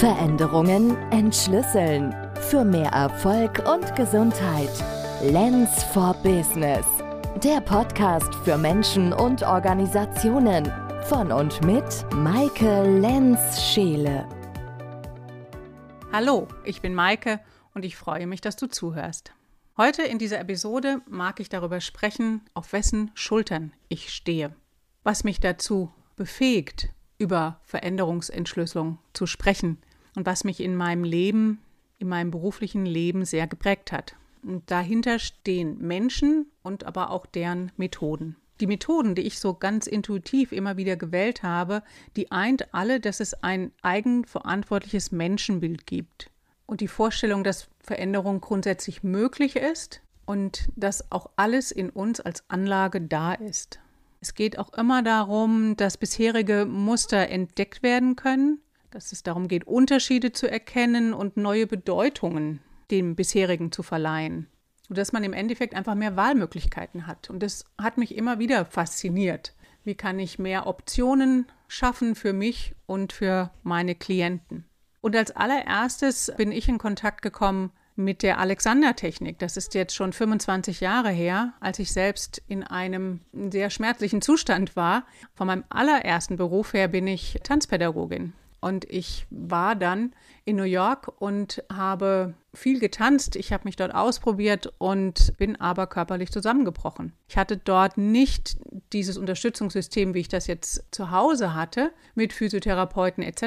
Veränderungen entschlüsseln. Für mehr Erfolg und Gesundheit. Lens for Business. Der Podcast für Menschen und Organisationen. Von und mit Maike Lenz-Scheele. Hallo, ich bin Maike und ich freue mich, dass du zuhörst. Heute in dieser Episode mag ich darüber sprechen, auf wessen Schultern ich stehe. Was mich dazu befähigt, über Veränderungsentschlüsselung zu sprechen und was mich in meinem Leben, in meinem beruflichen Leben sehr geprägt hat. Und dahinter stehen Menschen und aber auch deren Methoden. Die Methoden, die ich so ganz intuitiv immer wieder gewählt habe, die eint alle, dass es ein eigenverantwortliches Menschenbild gibt. Und die Vorstellung, dass Veränderung grundsätzlich möglich ist und dass auch alles in uns als Anlage da ist. Es geht auch immer darum, dass bisherige Muster entdeckt werden können, dass es darum geht, Unterschiede zu erkennen und neue Bedeutungen dem bisherigen zu verleihen. Und dass man im Endeffekt einfach mehr Wahlmöglichkeiten hat. Und das hat mich immer wieder fasziniert. Wie kann ich mehr Optionen schaffen für mich und für meine Klienten? Und als allererstes bin ich in Kontakt gekommen mit der Alexander-Technik. Das ist jetzt schon 25 Jahre her, als ich selbst in einem sehr schmerzlichen Zustand war. Von meinem allerersten Beruf her bin ich Tanzpädagogin. Und ich war dann in New York und habe viel getanzt. Ich habe mich dort ausprobiert und bin aber körperlich zusammengebrochen. Ich hatte dort nicht dieses Unterstützungssystem, wie ich das jetzt zu Hause hatte, mit Physiotherapeuten etc.,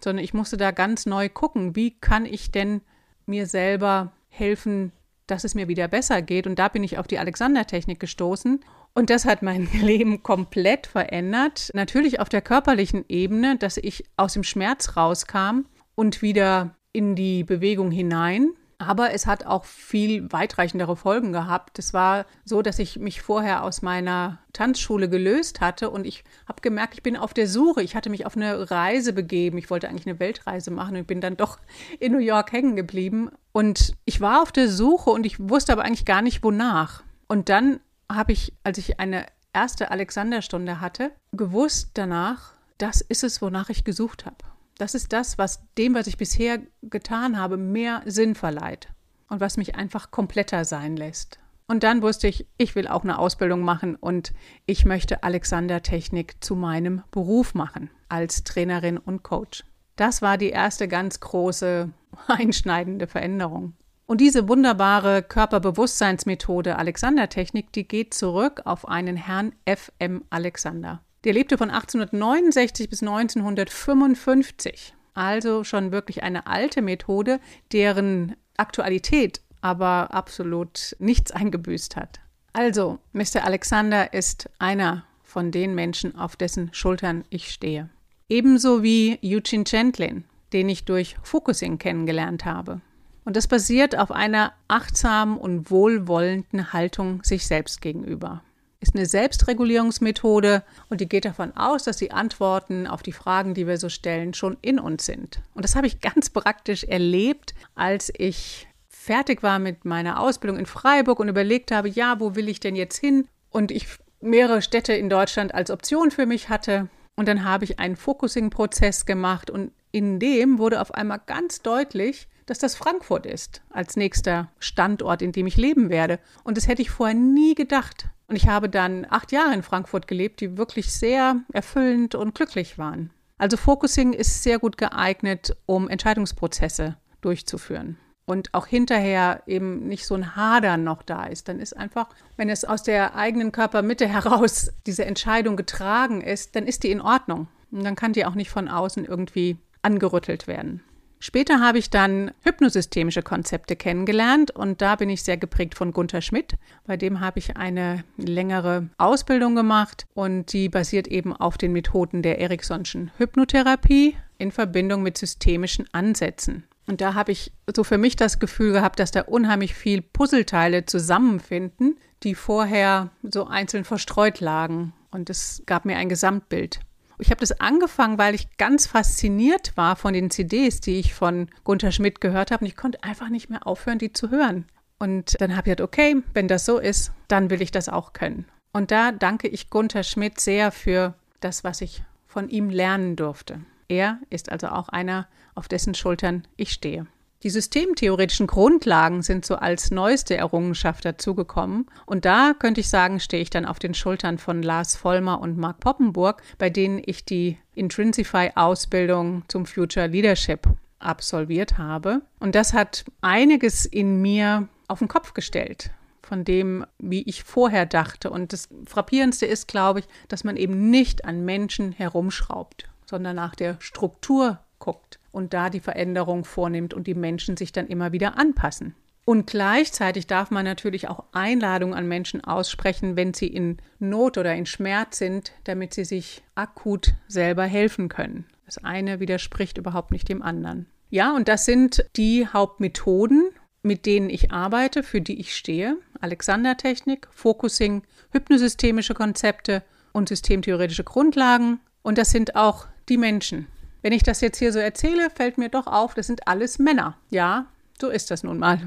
sondern ich musste da ganz neu gucken, wie kann ich denn mir selber helfen, dass es mir wieder besser geht. Und da bin ich auf die Alexander-Technik gestoßen. Und das hat mein Leben komplett verändert. Natürlich auf der körperlichen Ebene, dass ich aus dem Schmerz rauskam und wieder in die Bewegung hinein. Aber es hat auch viel weitreichendere Folgen gehabt. Es war so, dass ich mich vorher aus meiner Tanzschule gelöst hatte und ich habe gemerkt, ich bin auf der Suche. Ich hatte mich auf eine Reise begeben. Ich wollte eigentlich eine Weltreise machen und bin dann doch in New York hängen geblieben. Und ich war auf der Suche und ich wusste aber eigentlich gar nicht, wonach. Und dann habe ich, als ich eine erste Alexanderstunde hatte, gewusst danach, das ist es, wonach ich gesucht habe. Das ist das, was dem, was ich bisher getan habe, mehr Sinn verleiht und was mich einfach kompletter sein lässt. Und dann wusste ich, ich will auch eine Ausbildung machen und ich möchte Alexander Technik zu meinem Beruf machen als Trainerin und Coach. Das war die erste ganz große einschneidende Veränderung. Und diese wunderbare Körperbewusstseinsmethode Alexander Technik, die geht zurück auf einen Herrn F.M. Alexander. Der lebte von 1869 bis 1955. Also schon wirklich eine alte Methode, deren Aktualität aber absolut nichts eingebüßt hat. Also, Mr. Alexander ist einer von den Menschen, auf dessen Schultern ich stehe. Ebenso wie Eugene Gentlin, den ich durch Focusing kennengelernt habe. Und das basiert auf einer achtsamen und wohlwollenden Haltung sich selbst gegenüber ist eine Selbstregulierungsmethode und die geht davon aus, dass die Antworten auf die Fragen, die wir so stellen, schon in uns sind. Und das habe ich ganz praktisch erlebt, als ich fertig war mit meiner Ausbildung in Freiburg und überlegt habe, ja, wo will ich denn jetzt hin? Und ich mehrere Städte in Deutschland als Option für mich hatte. Und dann habe ich einen Focusing-Prozess gemacht und in dem wurde auf einmal ganz deutlich, dass das Frankfurt ist als nächster Standort, in dem ich leben werde. Und das hätte ich vorher nie gedacht. Und ich habe dann acht Jahre in Frankfurt gelebt, die wirklich sehr erfüllend und glücklich waren. Also Focusing ist sehr gut geeignet, um Entscheidungsprozesse durchzuführen. Und auch hinterher eben nicht so ein Hadern noch da ist. Dann ist einfach, wenn es aus der eigenen Körpermitte heraus diese Entscheidung getragen ist, dann ist die in Ordnung. Und dann kann die auch nicht von außen irgendwie angerüttelt werden. Später habe ich dann hypnosystemische Konzepte kennengelernt und da bin ich sehr geprägt von Gunther Schmidt. Bei dem habe ich eine längere Ausbildung gemacht und die basiert eben auf den Methoden der Ericksonschen Hypnotherapie in Verbindung mit systemischen Ansätzen. Und da habe ich so für mich das Gefühl gehabt, dass da unheimlich viel Puzzleteile zusammenfinden, die vorher so einzeln verstreut lagen. Und es gab mir ein Gesamtbild. Ich habe das angefangen, weil ich ganz fasziniert war von den CDs, die ich von Gunther Schmidt gehört habe. Und ich konnte einfach nicht mehr aufhören, die zu hören. Und dann habe ich gedacht, okay, wenn das so ist, dann will ich das auch können. Und da danke ich Gunther Schmidt sehr für das, was ich von ihm lernen durfte. Er ist also auch einer, auf dessen Schultern ich stehe. Die systemtheoretischen Grundlagen sind so als neueste Errungenschaft dazugekommen. Und da könnte ich sagen, stehe ich dann auf den Schultern von Lars Vollmer und Mark Poppenburg, bei denen ich die Intrinsify-Ausbildung zum Future Leadership absolviert habe. Und das hat einiges in mir auf den Kopf gestellt von dem, wie ich vorher dachte. Und das Frappierendste ist, glaube ich, dass man eben nicht an Menschen herumschraubt, sondern nach der Struktur guckt und da die Veränderung vornimmt und die Menschen sich dann immer wieder anpassen. Und gleichzeitig darf man natürlich auch Einladungen an Menschen aussprechen, wenn sie in Not oder in Schmerz sind, damit sie sich akut selber helfen können. Das eine widerspricht überhaupt nicht dem anderen. Ja, und das sind die Hauptmethoden, mit denen ich arbeite, für die ich stehe. Alexander-Technik, Focusing, hypnosystemische Konzepte und systemtheoretische Grundlagen. Und das sind auch die Menschen, wenn ich das jetzt hier so erzähle, fällt mir doch auf, das sind alles Männer. Ja, so ist das nun mal.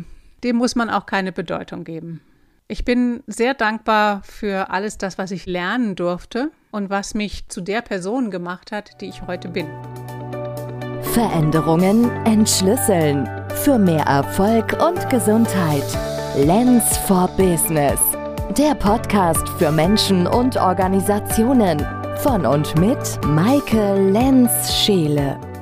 Dem muss man auch keine Bedeutung geben. Ich bin sehr dankbar für alles das, was ich lernen durfte und was mich zu der Person gemacht hat, die ich heute bin. Veränderungen entschlüsseln. Für mehr Erfolg und Gesundheit. Lens for Business. Der Podcast für Menschen und Organisationen von und mit Maike Lenz-Scheele.